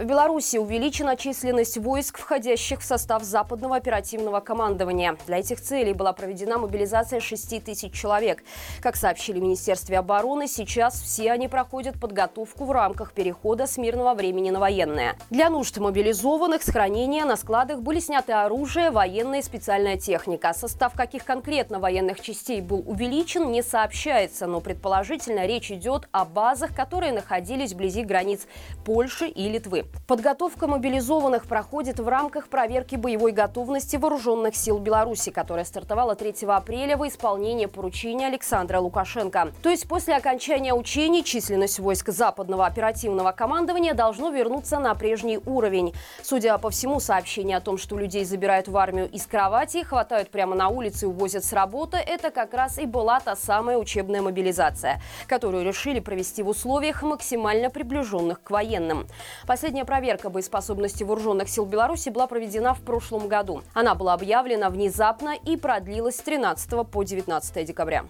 В Беларуси увеличена численность войск, входящих в состав Западного оперативного командования. Для этих целей была проведена мобилизация 6 тысяч человек. Как сообщили в Министерстве обороны, сейчас все они проходят подготовку в рамках перехода с мирного времени на военное. Для нужд мобилизованных с хранения на складах были сняты оружие, военная и специальная техника. Состав каких конкретно военных частей был увеличен, не сообщается, но предположительно речь идет о базах, которые находились вблизи границ Польши и Литвы. Подготовка мобилизованных проходит в рамках проверки боевой готовности вооруженных сил Беларуси, которая стартовала 3 апреля во исполнение поручения Александра Лукашенко. То есть после окончания учений численность войск западного оперативного командования должно вернуться на прежний уровень. Судя по всему, сообщение о том, что людей забирают в армию из кровати, хватают прямо на улице и увозят с работы, это как раз и была та самая учебная мобилизация, которую решили провести в условиях максимально приближенных к военным. Последняя Последняя проверка боеспособности вооруженных сил Беларуси была проведена в прошлом году. Она была объявлена внезапно и продлилась с 13 по 19 декабря.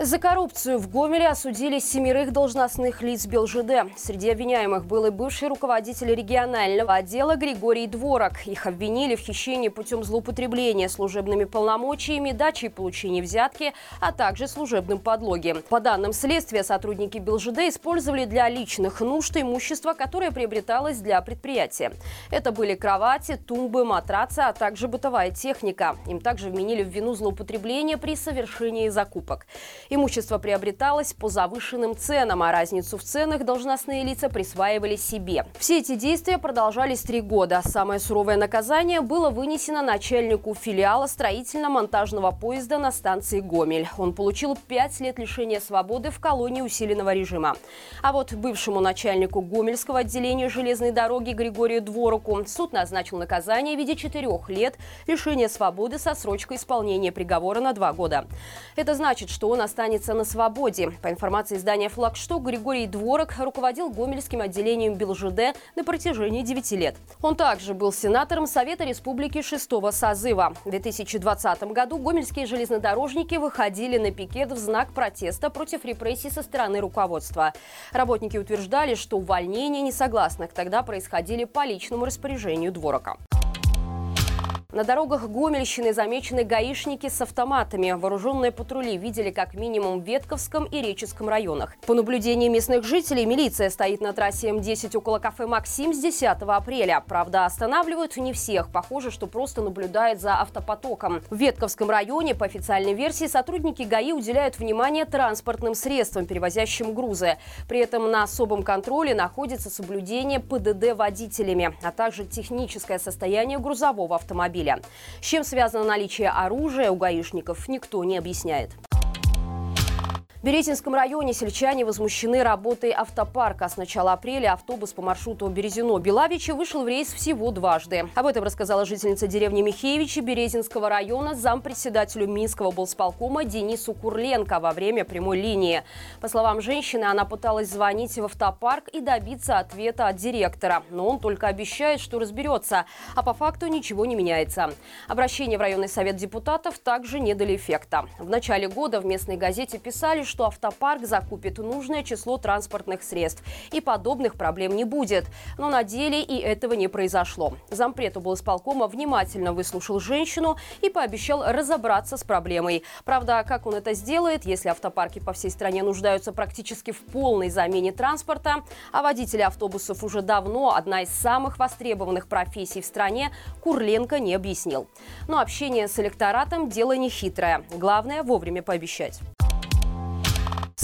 За коррупцию в Гомеле осудили семерых должностных лиц БелЖД. Среди обвиняемых был и бывший руководитель регионального отдела Григорий Дворок. Их обвинили в хищении путем злоупотребления служебными полномочиями, дачи и получения взятки, а также служебным подлоги. По данным следствия, сотрудники БелЖД использовали для личных нужд имущество, которое приобреталось для предприятия. Это были кровати, тумбы, матрацы, а также бытовая техника. Им также вменили в вину злоупотребление при совершении закупок. Имущество приобреталось по завышенным ценам, а разницу в ценах должностные лица присваивали себе. Все эти действия продолжались три года. Самое суровое наказание было вынесено начальнику филиала строительно-монтажного поезда на станции Гомель. Он получил пять лет лишения свободы в колонии усиленного режима. А вот бывшему начальнику Гомельского отделения железной дороги Григорию Двороку суд назначил наказание в виде четырех лет лишения свободы со срочкой исполнения приговора на два года. Это значит, что он остался останется на свободе. По информации издания «Флагшток», Григорий Дворок руководил Гомельским отделением БелЖД на протяжении 9 лет. Он также был сенатором Совета Республики шестого созыва. В 2020 году гомельские железнодорожники выходили на пикет в знак протеста против репрессий со стороны руководства. Работники утверждали, что увольнения несогласных тогда происходили по личному распоряжению Дворока. На дорогах Гомельщины замечены гаишники с автоматами. Вооруженные патрули видели как минимум в Ветковском и Реческом районах. По наблюдению местных жителей, милиция стоит на трассе М10 около кафе «Максим» с 10 апреля. Правда, останавливают не всех. Похоже, что просто наблюдает за автопотоком. В Ветковском районе, по официальной версии, сотрудники ГАИ уделяют внимание транспортным средствам, перевозящим грузы. При этом на особом контроле находится соблюдение ПДД водителями, а также техническое состояние грузового автомобиля автомобиля. С чем связано наличие оружия у гаишников, никто не объясняет. В Березинском районе сельчане возмущены работой автопарка. С начала апреля автобус по маршруту Березино-Белавичи вышел в рейс всего дважды. Об этом рассказала жительница деревни Михеевичи Березинского района зампредседателю Минского болсполкома Денису Курленко во время прямой линии. По словам женщины, она пыталась звонить в автопарк и добиться ответа от директора. Но он только обещает, что разберется, а по факту ничего не меняется. Обращение в районный совет депутатов также не дали эффекта. В начале года в местной газете писали, что автопарк закупит нужное число транспортных средств. И подобных проблем не будет. Но на деле и этого не произошло. Зампред облсполкома внимательно выслушал женщину и пообещал разобраться с проблемой. Правда, как он это сделает, если автопарки по всей стране нуждаются практически в полной замене транспорта, а водители автобусов уже давно одна из самых востребованных профессий в стране, Курленко не объяснил. Но общение с электоратом – дело не хитрое. Главное – вовремя пообещать.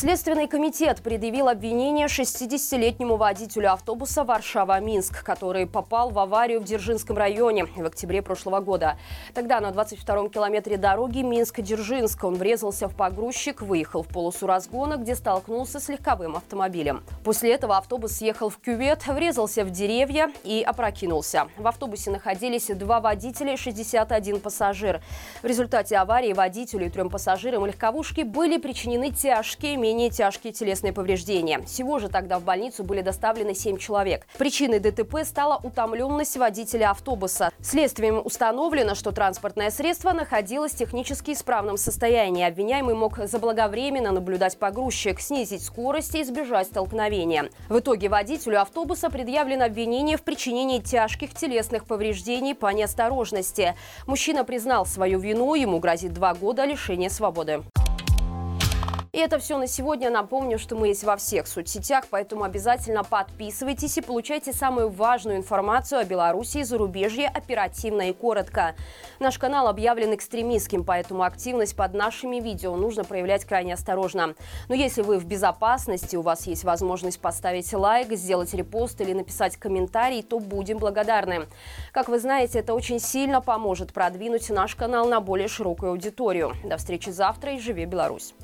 Следственный комитет предъявил обвинение 60-летнему водителю автобуса «Варшава-Минск», который попал в аварию в Дзержинском районе в октябре прошлого года. Тогда на 22-м километре дороги Минск-Дзержинск он врезался в погрузчик, выехал в полосу разгона, где столкнулся с легковым автомобилем. После этого автобус съехал в кювет, врезался в деревья и опрокинулся. В автобусе находились два водителя и 61 пассажир. В результате аварии водителю и трем пассажирам легковушки были причинены тяжкие менее тяжкие телесные повреждения. Всего же тогда в больницу были доставлены 7 человек. Причиной ДТП стала утомленность водителя автобуса. Следствием установлено, что транспортное средство находилось в технически исправном состоянии. Обвиняемый мог заблаговременно наблюдать погрузчик, снизить скорость и избежать столкновения. В итоге водителю автобуса предъявлено обвинение в причинении тяжких телесных повреждений по неосторожности. Мужчина признал свою вину, ему грозит два года лишения свободы. И это все на сегодня. Напомню, что мы есть во всех соцсетях, поэтому обязательно подписывайтесь и получайте самую важную информацию о Беларуси и зарубежье оперативно и коротко. Наш канал объявлен экстремистским, поэтому активность под нашими видео нужно проявлять крайне осторожно. Но если вы в безопасности, у вас есть возможность поставить лайк, сделать репост или написать комментарий, то будем благодарны. Как вы знаете, это очень сильно поможет продвинуть наш канал на более широкую аудиторию. До встречи завтра и живи Беларусь!